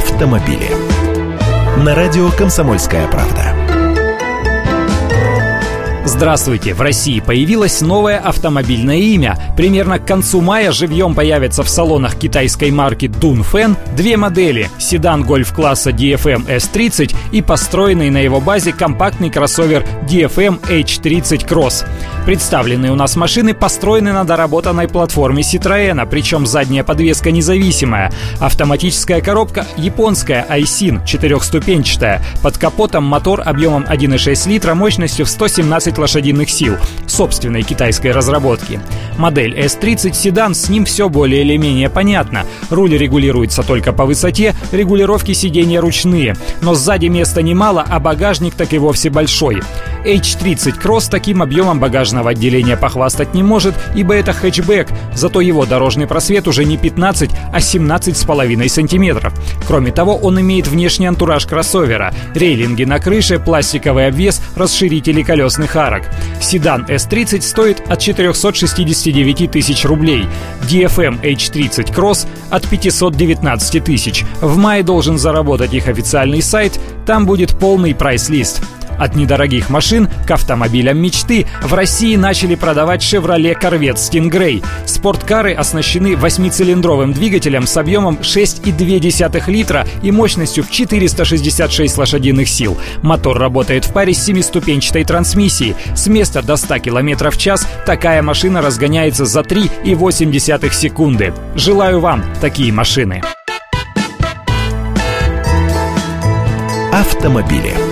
автомобили. На радио «Комсомольская правда». Здравствуйте! В России появилось новое автомобильное имя. Примерно к концу мая живьем появятся в салонах китайской марки Dunfen две модели – седан гольф-класса DFM S30 и построенный на его базе компактный кроссовер DFM H30 Cross. Представленные у нас машины построены на доработанной платформе Citroёn, причем задняя подвеска независимая. Автоматическая коробка японская Aisin, четырехступенчатая. Под капотом мотор объемом 1,6 литра мощностью в 117 лошадиных сил, собственной китайской разработки. Модель S30 седан, с ним все более или менее понятно. Руль регулируется только по высоте, регулировки сиденья ручные. Но сзади места немало, а багажник так и вовсе большой. H30 Cross таким объемом багажного отделения похвастать не может, ибо это хэтчбэк, зато его дорожный просвет уже не 15, а 17,5 сантиметров. Кроме того, он имеет внешний антураж кроссовера, рейлинги на крыше, пластиковый обвес, расширители колесных арок. Седан S30 стоит от 469 тысяч рублей, DFM H30 Cross от 519 тысяч. В мае должен заработать их официальный сайт, там будет полный прайс-лист. От недорогих машин к автомобилям мечты в России начали продавать Chevrolet Corvette Stingray. Спорткары оснащены восьмицилиндровым двигателем с объемом 6,2 литра и мощностью в 466 лошадиных сил. Мотор работает в паре с семиступенчатой трансмиссией. С места до 100 км в час такая машина разгоняется за 3,8 секунды. Желаю вам такие машины. Автомобили.